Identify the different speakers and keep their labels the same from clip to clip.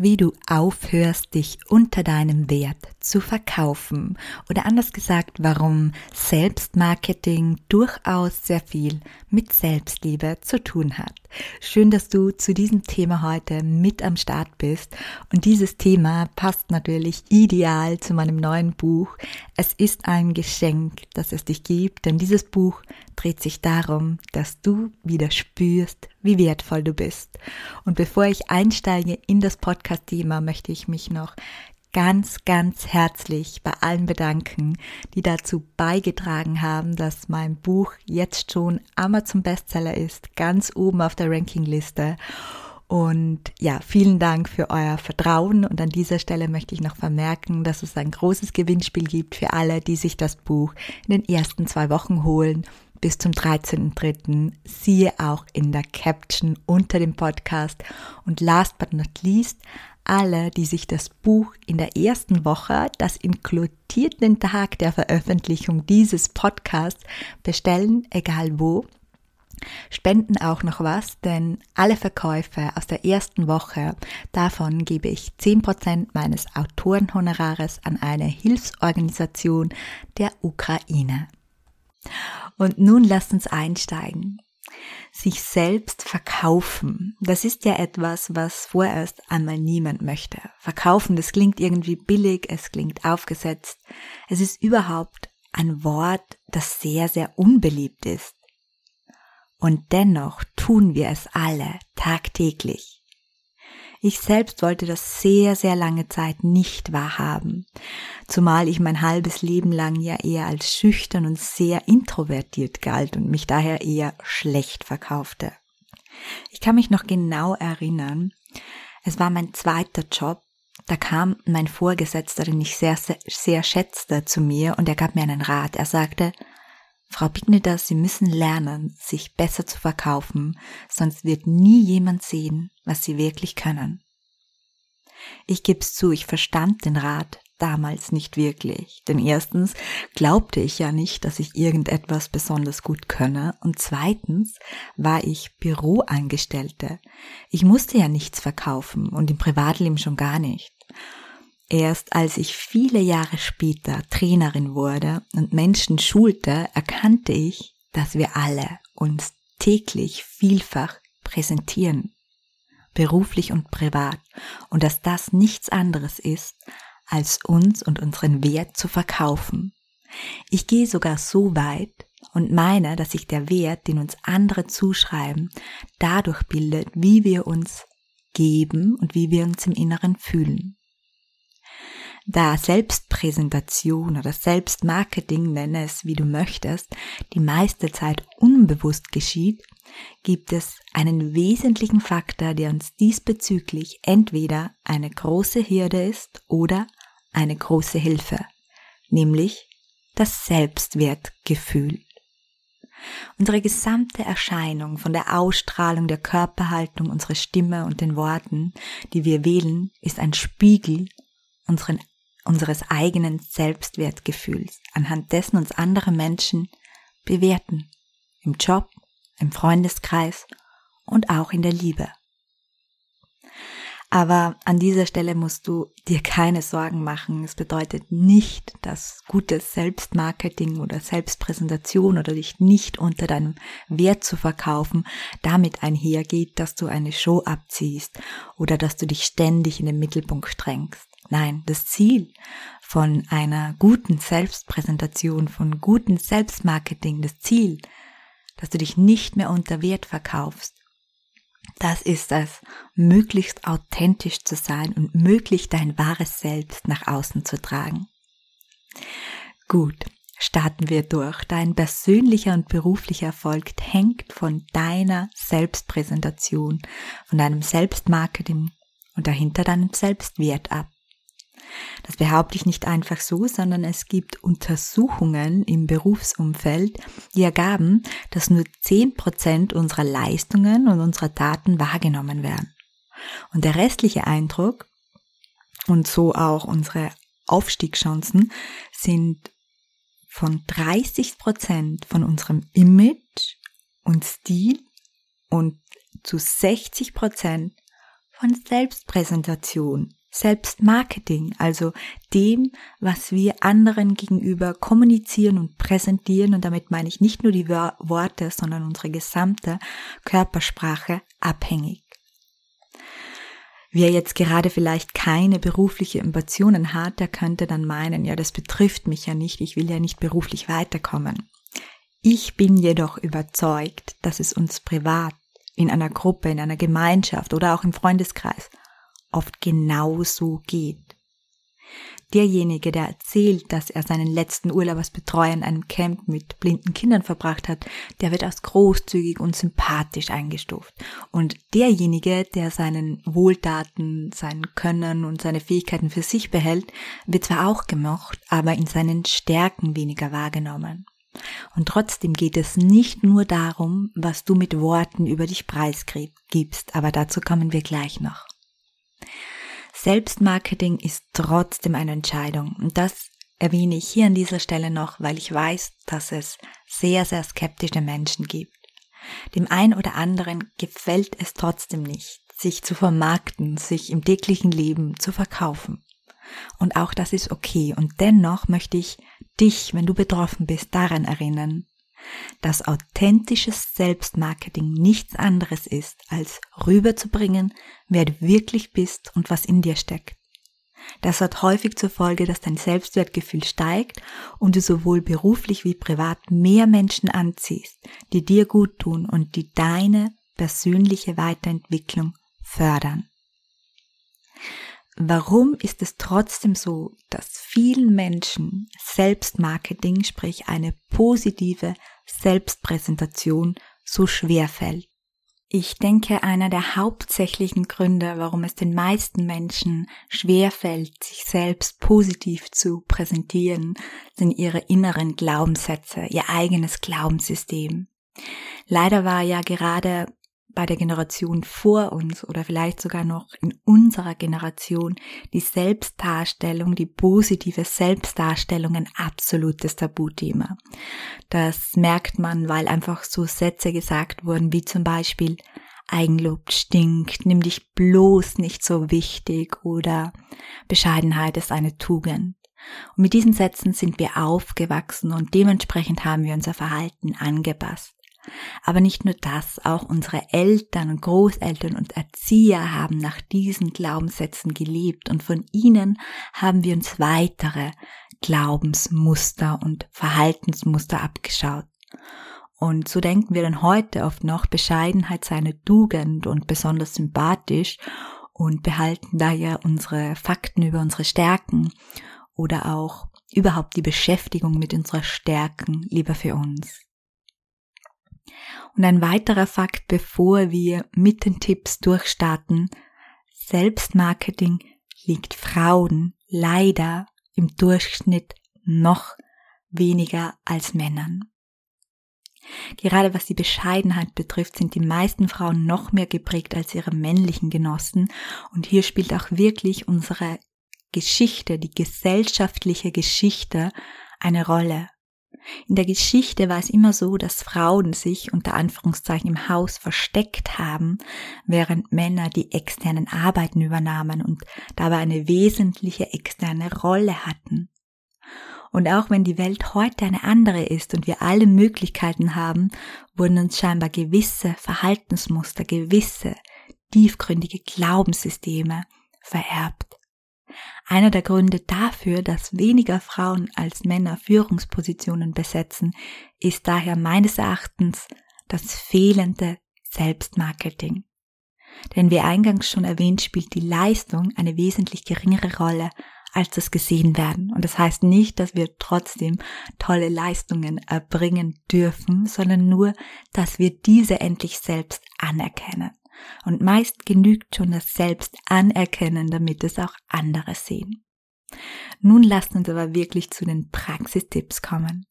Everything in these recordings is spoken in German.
Speaker 1: Wie du aufhörst, dich unter deinem Wert zu verkaufen oder anders gesagt, warum Selbstmarketing durchaus sehr viel mit Selbstliebe zu tun hat. Schön, dass du zu diesem Thema heute mit am Start bist und dieses Thema passt natürlich ideal zu meinem neuen Buch. Es ist ein Geschenk, dass es dich gibt, denn dieses Buch dreht sich darum, dass du wieder spürst, wie wertvoll du bist. Und bevor ich einsteige in das Podcast-Thema, möchte ich mich noch ganz, ganz herzlich bei allen bedanken, die dazu beigetragen haben, dass mein Buch jetzt schon Amazon Bestseller ist, ganz oben auf der Rankingliste. Und ja, vielen Dank für euer Vertrauen. Und an dieser Stelle möchte ich noch vermerken, dass es ein großes Gewinnspiel gibt für alle, die sich das Buch in den ersten zwei Wochen holen bis zum 13.3. Siehe auch in der Caption unter dem Podcast. Und last but not least, alle, die sich das Buch in der ersten Woche, das inkludiert den Tag der Veröffentlichung dieses Podcasts, bestellen, egal wo, spenden auch noch was, denn alle Verkäufe aus der ersten Woche, davon gebe ich 10% meines Autorenhonorares an eine Hilfsorganisation der Ukraine. Und nun lasst uns einsteigen sich selbst verkaufen. Das ist ja etwas, was vorerst einmal niemand möchte. Verkaufen, das klingt irgendwie billig, es klingt aufgesetzt. Es ist überhaupt ein Wort, das sehr, sehr unbeliebt ist. Und dennoch tun wir es alle tagtäglich. Ich selbst wollte das sehr, sehr lange Zeit nicht wahrhaben, zumal ich mein halbes Leben lang ja eher als schüchtern und sehr introvertiert galt und mich daher eher schlecht verkaufte. Ich kann mich noch genau erinnern, es war mein zweiter Job, da kam mein Vorgesetzter, den ich sehr, sehr, sehr schätzte, zu mir und er gab mir einen Rat. Er sagte, Frau Pigneder, Sie müssen lernen, sich besser zu verkaufen, sonst wird nie jemand sehen, was Sie wirklich können. Ich geb's zu, ich verstand den Rat damals nicht wirklich, denn erstens glaubte ich ja nicht, dass ich irgendetwas besonders gut könne und zweitens war ich Büroangestellte. Ich musste ja nichts verkaufen und im Privatleben schon gar nicht. Erst als ich viele Jahre später Trainerin wurde und Menschen schulte, erkannte ich, dass wir alle uns täglich vielfach präsentieren, beruflich und privat, und dass das nichts anderes ist, als uns und unseren Wert zu verkaufen. Ich gehe sogar so weit und meine, dass sich der Wert, den uns andere zuschreiben, dadurch bildet, wie wir uns geben und wie wir uns im Inneren fühlen. Da Selbstpräsentation oder Selbstmarketing, nenne es wie du möchtest, die meiste Zeit unbewusst geschieht, gibt es einen wesentlichen Faktor, der uns diesbezüglich entweder eine große Hürde ist oder eine große Hilfe, nämlich das Selbstwertgefühl. Unsere gesamte Erscheinung von der Ausstrahlung der Körperhaltung, unserer Stimme und den Worten, die wir wählen, ist ein Spiegel unseren unseres eigenen Selbstwertgefühls, anhand dessen uns andere Menschen bewerten. Im Job, im Freundeskreis und auch in der Liebe. Aber an dieser Stelle musst du dir keine Sorgen machen. Es bedeutet nicht, dass gutes Selbstmarketing oder Selbstpräsentation oder dich nicht unter deinem Wert zu verkaufen damit einhergeht, dass du eine Show abziehst oder dass du dich ständig in den Mittelpunkt drängst. Nein, das Ziel von einer guten Selbstpräsentation, von guten Selbstmarketing, das Ziel, dass du dich nicht mehr unter Wert verkaufst, das ist es, möglichst authentisch zu sein und möglich dein wahres Selbst nach außen zu tragen. Gut, starten wir durch. Dein persönlicher und beruflicher Erfolg hängt von deiner Selbstpräsentation, von deinem Selbstmarketing und dahinter deinem Selbstwert ab. Das behaupte ich nicht einfach so, sondern es gibt Untersuchungen im Berufsumfeld, die ergaben, dass nur 10% unserer Leistungen und unserer Daten wahrgenommen werden. Und der restliche Eindruck und so auch unsere Aufstiegschancen sind von 30% von unserem Image und Stil und zu 60% von Selbstpräsentation, Selbstmarketing, also dem, was wir anderen gegenüber kommunizieren und präsentieren. Und damit meine ich nicht nur die Worte, sondern unsere gesamte Körpersprache abhängig. Wer jetzt gerade vielleicht keine berufliche Ambitionen hat, der könnte dann meinen, ja, das betrifft mich ja nicht, ich will ja nicht beruflich weiterkommen. Ich bin jedoch überzeugt, dass es uns privat, in einer Gruppe, in einer Gemeinschaft oder auch im Freundeskreis oft genauso geht derjenige, der erzählt, dass er seinen letzten Urlaub als Betreuer in einem Camp mit blinden Kindern verbracht hat, der wird als großzügig und sympathisch eingestuft. Und derjenige, der seinen Wohltaten, sein Können und seine Fähigkeiten für sich behält, wird zwar auch gemocht, aber in seinen Stärken weniger wahrgenommen. Und trotzdem geht es nicht nur darum, was du mit Worten über dich preisgibst, aber dazu kommen wir gleich noch. Selbstmarketing ist trotzdem eine Entscheidung. Und das erwähne ich hier an dieser Stelle noch, weil ich weiß, dass es sehr, sehr skeptische Menschen gibt. Dem einen oder anderen gefällt es trotzdem nicht, sich zu vermarkten, sich im täglichen Leben zu verkaufen. Und auch das ist okay. Und dennoch möchte ich dich, wenn du betroffen bist, daran erinnern, dass authentisches Selbstmarketing nichts anderes ist, als rüberzubringen, wer du wirklich bist und was in dir steckt. Das hat häufig zur Folge, dass dein Selbstwertgefühl steigt und du sowohl beruflich wie privat mehr Menschen anziehst, die dir gut tun und die deine persönliche Weiterentwicklung fördern. Warum ist es trotzdem so, dass vielen Menschen Selbstmarketing, sprich eine positive Selbstpräsentation, so schwer fällt? Ich denke, einer der hauptsächlichen Gründe, warum es den meisten Menschen schwer fällt, sich selbst positiv zu präsentieren, sind ihre inneren Glaubenssätze, ihr eigenes Glaubenssystem. Leider war ja gerade bei der Generation vor uns oder vielleicht sogar noch in unserer Generation die Selbstdarstellung, die positive Selbstdarstellung ein absolutes Tabuthema. Das merkt man, weil einfach so Sätze gesagt wurden, wie zum Beispiel Eigenlob stinkt, nimm dich bloß nicht so wichtig oder Bescheidenheit ist eine Tugend. Und mit diesen Sätzen sind wir aufgewachsen und dementsprechend haben wir unser Verhalten angepasst. Aber nicht nur das, auch unsere Eltern und Großeltern und Erzieher haben nach diesen Glaubenssätzen gelebt und von ihnen haben wir uns weitere Glaubensmuster und Verhaltensmuster abgeschaut. Und so denken wir dann heute oft noch, Bescheidenheit sei eine Tugend und besonders sympathisch und behalten daher unsere Fakten über unsere Stärken oder auch überhaupt die Beschäftigung mit unserer Stärken lieber für uns. Und ein weiterer Fakt, bevor wir mit den Tipps durchstarten, Selbstmarketing liegt Frauen leider im Durchschnitt noch weniger als Männern. Gerade was die Bescheidenheit betrifft, sind die meisten Frauen noch mehr geprägt als ihre männlichen Genossen. Und hier spielt auch wirklich unsere Geschichte, die gesellschaftliche Geschichte eine Rolle. In der Geschichte war es immer so, dass Frauen sich unter Anführungszeichen im Haus versteckt haben, während Männer die externen Arbeiten übernahmen und dabei eine wesentliche externe Rolle hatten. Und auch wenn die Welt heute eine andere ist und wir alle Möglichkeiten haben, wurden uns scheinbar gewisse Verhaltensmuster, gewisse tiefgründige Glaubenssysteme vererbt. Einer der Gründe dafür, dass weniger Frauen als Männer Führungspositionen besetzen, ist daher meines Erachtens das fehlende Selbstmarketing. Denn wie eingangs schon erwähnt, spielt die Leistung eine wesentlich geringere Rolle als das gesehen werden. Und das heißt nicht, dass wir trotzdem tolle Leistungen erbringen dürfen, sondern nur, dass wir diese endlich selbst anerkennen. Und meist genügt schon das Selbst anerkennen, damit es auch andere sehen. Nun lasst uns aber wirklich zu den Praxistipps kommen.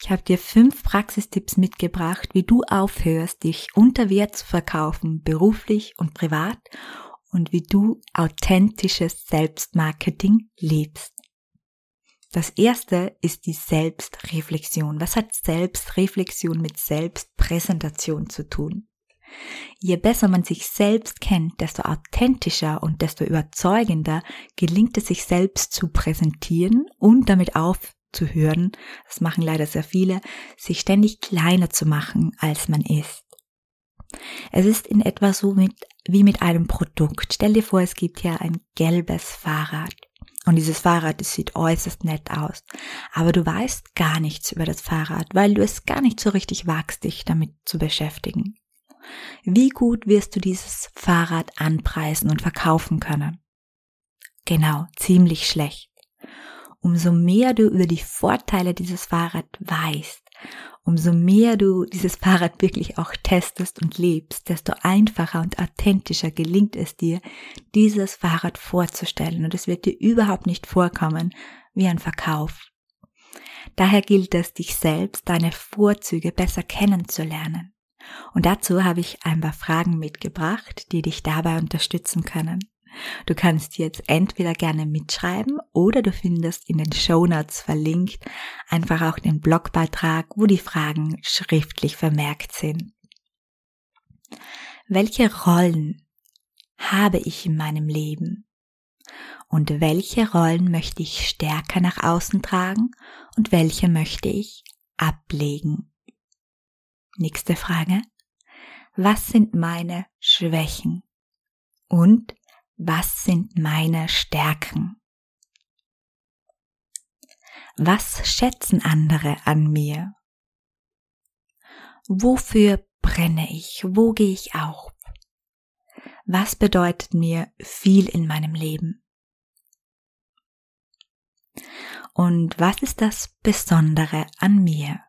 Speaker 1: Ich habe dir fünf Praxistipps mitgebracht, wie du aufhörst, dich unter Wert zu verkaufen, beruflich und privat, und wie du authentisches Selbstmarketing lebst. Das erste ist die Selbstreflexion. Was hat Selbstreflexion mit Selbstpräsentation zu tun? Je besser man sich selbst kennt, desto authentischer und desto überzeugender gelingt es sich selbst zu präsentieren und damit aufzuhören, das machen leider sehr viele, sich ständig kleiner zu machen, als man ist. Es ist in etwa so mit, wie mit einem Produkt. Stell dir vor, es gibt hier ein gelbes Fahrrad. Und dieses Fahrrad, das sieht äußerst nett aus. Aber du weißt gar nichts über das Fahrrad, weil du es gar nicht so richtig wagst, dich damit zu beschäftigen. Wie gut wirst du dieses Fahrrad anpreisen und verkaufen können? Genau, ziemlich schlecht. Umso mehr du über die Vorteile dieses Fahrrad weißt, umso mehr du dieses Fahrrad wirklich auch testest und lebst, desto einfacher und authentischer gelingt es dir, dieses Fahrrad vorzustellen und es wird dir überhaupt nicht vorkommen wie ein Verkauf. Daher gilt es, dich selbst, deine Vorzüge besser kennenzulernen. Und dazu habe ich ein paar Fragen mitgebracht, die dich dabei unterstützen können. Du kannst jetzt entweder gerne mitschreiben oder du findest in den Show Notes verlinkt einfach auch den Blogbeitrag, wo die Fragen schriftlich vermerkt sind. Welche Rollen habe ich in meinem Leben? Und welche Rollen möchte ich stärker nach außen tragen und welche möchte ich ablegen? Nächste Frage. Was sind meine Schwächen? Und was sind meine Stärken? Was schätzen andere an mir? Wofür brenne ich? Wo gehe ich auf? Was bedeutet mir viel in meinem Leben? Und was ist das Besondere an mir?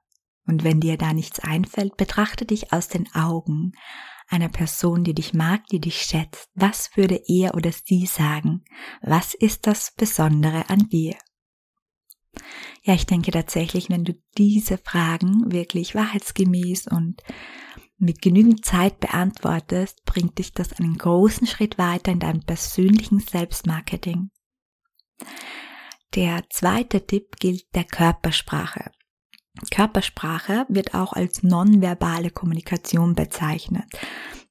Speaker 1: Und wenn dir da nichts einfällt, betrachte dich aus den Augen einer Person, die dich mag, die dich schätzt. Was würde er oder sie sagen? Was ist das Besondere an dir? Ja, ich denke tatsächlich, wenn du diese Fragen wirklich wahrheitsgemäß und mit genügend Zeit beantwortest, bringt dich das einen großen Schritt weiter in deinem persönlichen Selbstmarketing. Der zweite Tipp gilt der Körpersprache. Körpersprache wird auch als nonverbale Kommunikation bezeichnet.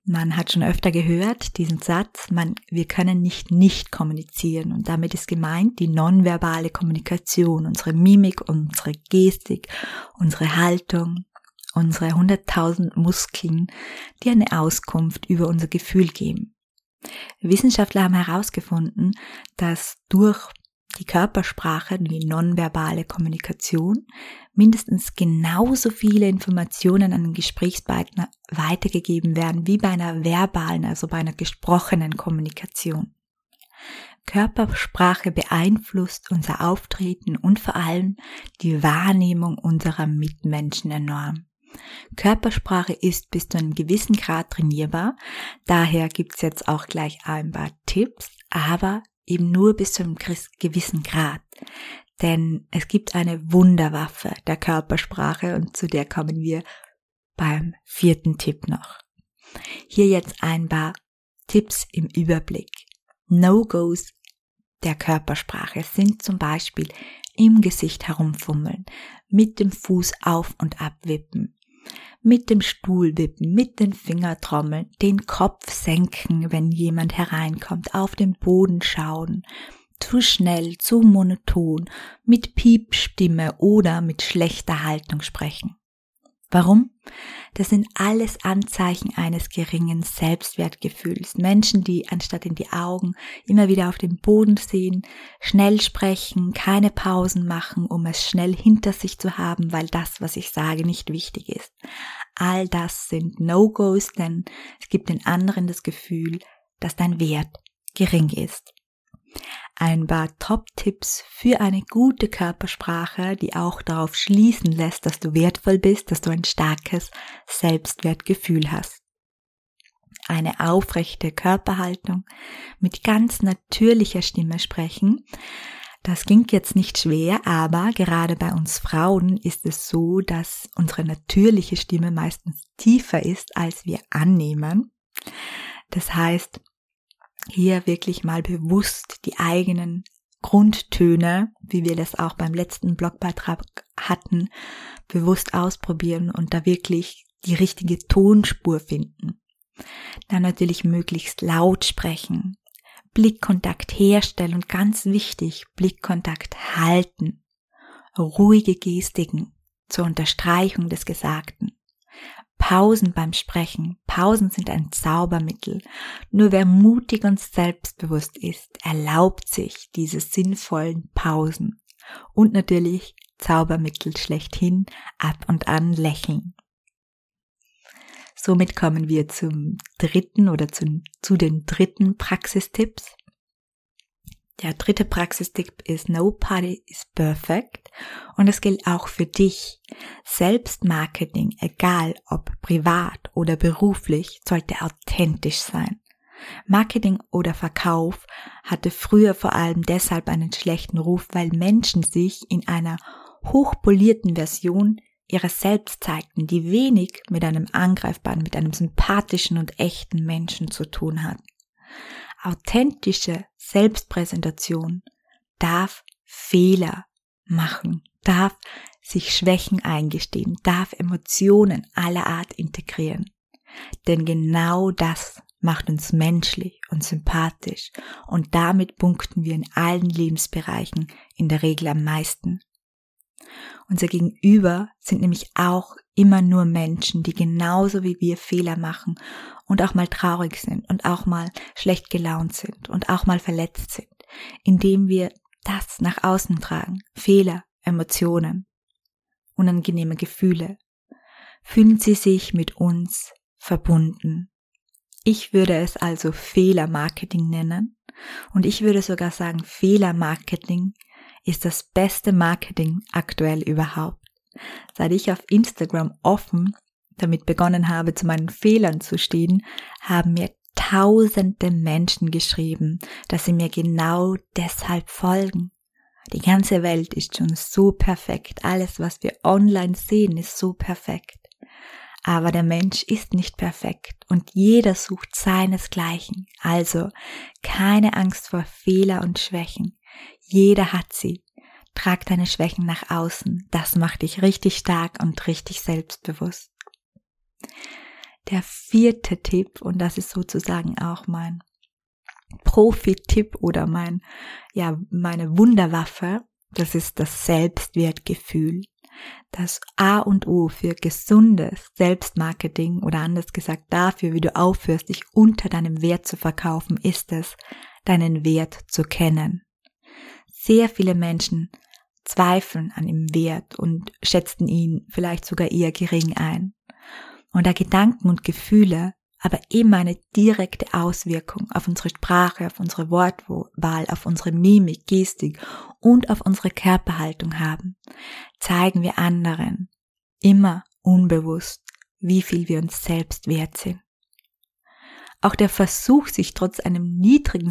Speaker 1: Man hat schon öfter gehört diesen Satz, man, wir können nicht nicht kommunizieren und damit ist gemeint die nonverbale Kommunikation, unsere Mimik, unsere Gestik, unsere Haltung, unsere hunderttausend Muskeln, die eine Auskunft über unser Gefühl geben. Wissenschaftler haben herausgefunden, dass durch die Körpersprache, die nonverbale Kommunikation, mindestens genauso viele Informationen an den Gesprächspartner weitergegeben werden wie bei einer verbalen, also bei einer gesprochenen Kommunikation. Körpersprache beeinflusst unser Auftreten und vor allem die Wahrnehmung unserer Mitmenschen enorm. Körpersprache ist bis zu einem gewissen Grad trainierbar, daher gibt's jetzt auch gleich ein paar Tipps, aber eben nur bis zu einem gewissen Grad. Denn es gibt eine Wunderwaffe der Körpersprache und zu der kommen wir beim vierten Tipp noch. Hier jetzt ein paar Tipps im Überblick. No-Gos der Körpersprache sind zum Beispiel im Gesicht herumfummeln, mit dem Fuß auf und ab wippen, mit dem Stuhl wippen, mit den Fingertrommeln, den Kopf senken, wenn jemand hereinkommt, auf den Boden schauen, zu schnell, zu monoton, mit Piepstimme oder mit schlechter Haltung sprechen. Warum? Das sind alles Anzeichen eines geringen Selbstwertgefühls. Menschen, die anstatt in die Augen immer wieder auf den Boden sehen, schnell sprechen, keine Pausen machen, um es schnell hinter sich zu haben, weil das, was ich sage, nicht wichtig ist. All das sind No-Gos, denn es gibt den anderen das Gefühl, dass dein Wert gering ist ein paar Top-Tipps für eine gute Körpersprache, die auch darauf schließen lässt, dass du wertvoll bist, dass du ein starkes Selbstwertgefühl hast. Eine aufrechte Körperhaltung mit ganz natürlicher Stimme sprechen. Das klingt jetzt nicht schwer, aber gerade bei uns Frauen ist es so, dass unsere natürliche Stimme meistens tiefer ist, als wir annehmen. Das heißt, hier wirklich mal bewusst die eigenen Grundtöne, wie wir das auch beim letzten Blogbeitrag hatten, bewusst ausprobieren und da wirklich die richtige Tonspur finden. Dann natürlich möglichst laut sprechen, Blickkontakt herstellen und ganz wichtig, Blickkontakt halten, ruhige Gestiken zur Unterstreichung des Gesagten. Pausen beim Sprechen. Pausen sind ein Zaubermittel. Nur wer mutig und selbstbewusst ist, erlaubt sich diese sinnvollen Pausen. Und natürlich Zaubermittel schlechthin, ab und an lächeln. Somit kommen wir zum dritten oder zu, zu den dritten Praxistipps. Der dritte Praxistipp ist Nobody is perfect und es gilt auch für dich. Selbstmarketing, egal ob privat oder beruflich, sollte authentisch sein. Marketing oder Verkauf hatte früher vor allem deshalb einen schlechten Ruf, weil Menschen sich in einer hochpolierten Version ihrer selbst zeigten, die wenig mit einem angreifbaren, mit einem sympathischen und echten Menschen zu tun hat. Authentische Selbstpräsentation darf Fehler machen, darf sich Schwächen eingestehen, darf Emotionen aller Art integrieren. Denn genau das macht uns menschlich und sympathisch und damit punkten wir in allen Lebensbereichen in der Regel am meisten. Unser Gegenüber sind nämlich auch immer nur Menschen, die genauso wie wir Fehler machen und auch mal traurig sind und auch mal schlecht gelaunt sind und auch mal verletzt sind, indem wir das nach außen tragen. Fehler, Emotionen, unangenehme Gefühle. Fühlen sie sich mit uns verbunden. Ich würde es also Fehlermarketing nennen und ich würde sogar sagen, Fehlermarketing ist das beste Marketing aktuell überhaupt. Seit ich auf Instagram offen damit begonnen habe, zu meinen Fehlern zu stehen, haben mir tausende Menschen geschrieben, dass sie mir genau deshalb folgen. Die ganze Welt ist schon so perfekt. Alles, was wir online sehen, ist so perfekt. Aber der Mensch ist nicht perfekt und jeder sucht seinesgleichen. Also keine Angst vor Fehler und Schwächen. Jeder hat sie. Trag deine Schwächen nach außen. Das macht dich richtig stark und richtig selbstbewusst. Der vierte Tipp, und das ist sozusagen auch mein Profi-Tipp oder mein, ja, meine Wunderwaffe, das ist das Selbstwertgefühl. Das A und O für gesundes Selbstmarketing oder anders gesagt dafür, wie du aufhörst, dich unter deinem Wert zu verkaufen, ist es, deinen Wert zu kennen. Sehr viele Menschen zweifeln an ihm Wert und schätzten ihn vielleicht sogar eher gering ein. Und da Gedanken und Gefühle aber immer eine direkte Auswirkung auf unsere Sprache, auf unsere Wortwahl, auf unsere Mimik, Gestik und auf unsere Körperhaltung haben, zeigen wir anderen immer unbewusst, wie viel wir uns selbst wert sind. Auch der Versuch, sich trotz einem niedrigen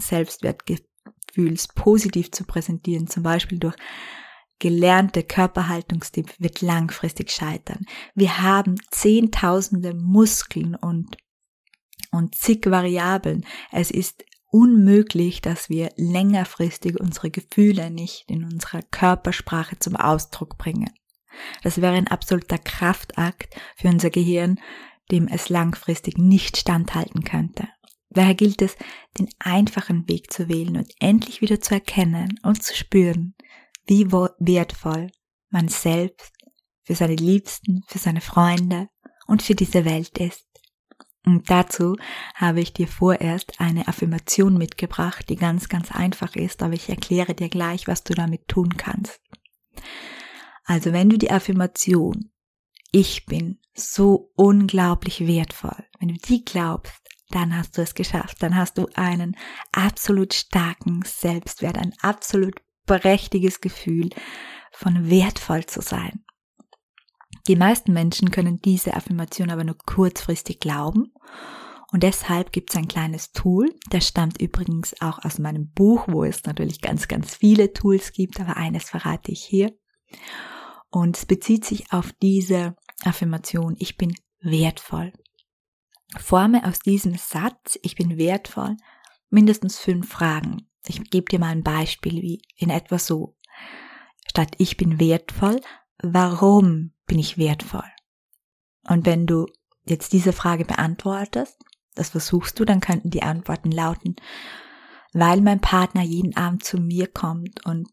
Speaker 1: Selbstwertgefühls positiv zu präsentieren, zum Beispiel durch gelernte Körperhaltungstipp wird langfristig scheitern. Wir haben zehntausende Muskeln und, und zig Variablen. Es ist unmöglich, dass wir längerfristig unsere Gefühle nicht in unserer Körpersprache zum Ausdruck bringen. Das wäre ein absoluter Kraftakt für unser Gehirn, dem es langfristig nicht standhalten könnte. Daher gilt es, den einfachen Weg zu wählen und endlich wieder zu erkennen und zu spüren, wie wertvoll man selbst für seine Liebsten, für seine Freunde und für diese Welt ist. Und dazu habe ich dir vorerst eine Affirmation mitgebracht, die ganz, ganz einfach ist, aber ich erkläre dir gleich, was du damit tun kannst. Also wenn du die Affirmation, ich bin so unglaublich wertvoll, wenn du die glaubst, dann hast du es geschafft, dann hast du einen absolut starken Selbstwert, ein absolut prächtiges Gefühl von wertvoll zu sein. Die meisten Menschen können diese Affirmation aber nur kurzfristig glauben Und deshalb gibt es ein kleines Tool, das stammt übrigens auch aus meinem Buch, wo es natürlich ganz, ganz viele Tools gibt, aber eines verrate ich hier. Und es bezieht sich auf diese Affirmation, ich bin wertvoll. Forme aus diesem Satz, ich bin wertvoll, mindestens fünf Fragen. Ich gebe dir mal ein Beispiel, wie in etwa so. Statt ich bin wertvoll, warum bin ich wertvoll? Und wenn du jetzt diese Frage beantwortest, das versuchst du, dann könnten die Antworten lauten, weil mein Partner jeden Abend zu mir kommt und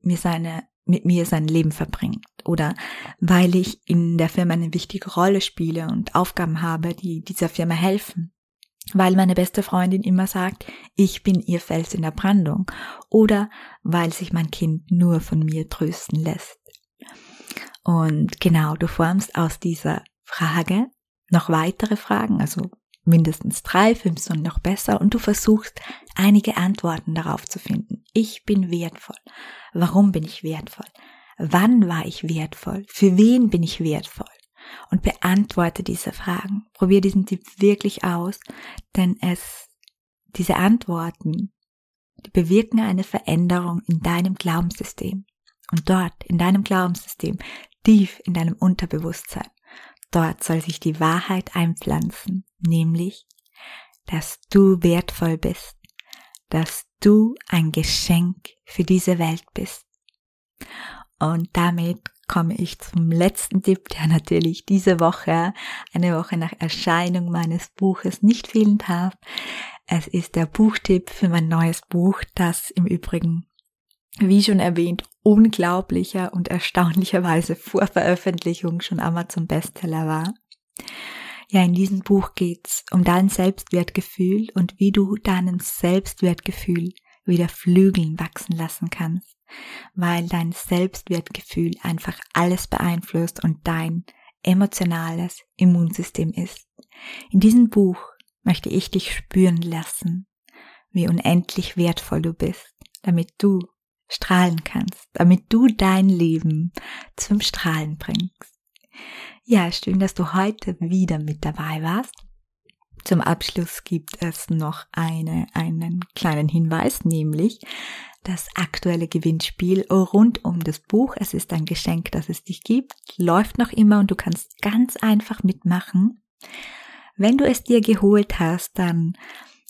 Speaker 1: mir seine, mit mir sein Leben verbringt oder weil ich in der Firma eine wichtige Rolle spiele und Aufgaben habe, die dieser Firma helfen. Weil meine beste Freundin immer sagt, ich bin ihr Fels in der Brandung oder weil sich mein Kind nur von mir trösten lässt. Und genau, du formst aus dieser Frage noch weitere Fragen, also mindestens drei, fünf sind noch besser und du versuchst einige Antworten darauf zu finden. Ich bin wertvoll. Warum bin ich wertvoll? Wann war ich wertvoll? Für wen bin ich wertvoll? Und beantworte diese Fragen. Probier diesen Tipp wirklich aus, denn es, diese Antworten, die bewirken eine Veränderung in deinem Glaubenssystem. Und dort, in deinem Glaubenssystem, tief in deinem Unterbewusstsein, dort soll sich die Wahrheit einpflanzen, nämlich, dass du wertvoll bist, dass du ein Geschenk für diese Welt bist. Und damit komme ich zum letzten Tipp, der natürlich diese Woche, eine Woche nach Erscheinung meines Buches nicht fehlen darf. Es ist der Buchtipp für mein neues Buch, das im Übrigen, wie schon erwähnt, unglaublicher und erstaunlicherweise vor Veröffentlichung schon Amazon Bestseller war. Ja, in diesem Buch geht's um dein Selbstwertgefühl und wie du deinem Selbstwertgefühl wieder Flügeln wachsen lassen kannst, weil dein Selbstwertgefühl einfach alles beeinflusst und dein emotionales Immunsystem ist. In diesem Buch möchte ich dich spüren lassen, wie unendlich wertvoll du bist, damit du strahlen kannst, damit du dein Leben zum Strahlen bringst. Ja, schön, dass du heute wieder mit dabei warst. Zum Abschluss gibt es noch eine, einen kleinen Hinweis, nämlich das aktuelle Gewinnspiel rund um das Buch. Es ist ein Geschenk, das es dich gibt, läuft noch immer und du kannst ganz einfach mitmachen. Wenn du es dir geholt hast, dann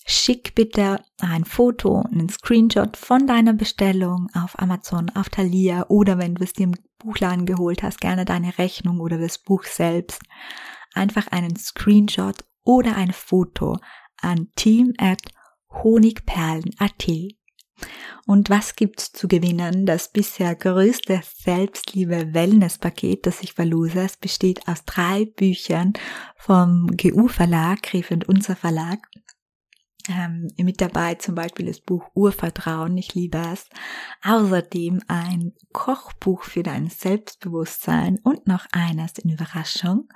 Speaker 1: schick bitte ein Foto, einen Screenshot von deiner Bestellung auf Amazon, auf Thalia oder wenn du es dir Buchladen geholt hast, gerne deine Rechnung oder das Buch selbst. Einfach einen Screenshot oder ein Foto an team at honigperlen.at. Und was gibt's zu gewinnen? Das bisher größte Selbstliebe-Wellness-Paket, das ich verlose. Es besteht aus drei Büchern vom GU Verlag, Griff und Unser Verlag. Ähm, mit dabei zum Beispiel das Buch Urvertrauen, ich liebe es. Außerdem ein Kochbuch für dein Selbstbewusstsein und noch eines in Überraschung.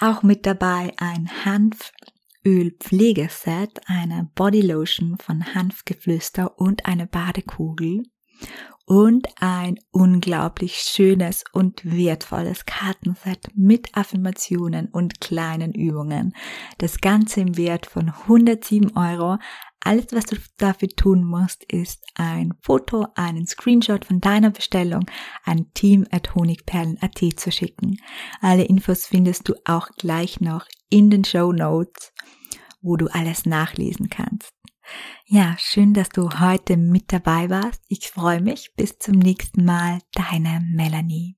Speaker 1: Auch mit dabei ein Hanföl-Pflegeset, eine Bodylotion von Hanfgeflüster und eine Badekugel und ein unglaublich schönes und wertvolles Kartenset mit Affirmationen und kleinen Übungen. Das Ganze im Wert von 107 Euro. Alles, was du dafür tun musst, ist ein Foto, einen Screenshot von deiner Bestellung an team.honigperlen.at zu schicken. Alle Infos findest du auch gleich noch in den Show Notes, wo du alles nachlesen kannst. Ja, schön, dass du heute mit dabei warst. Ich freue mich. Bis zum nächsten Mal. Deine Melanie.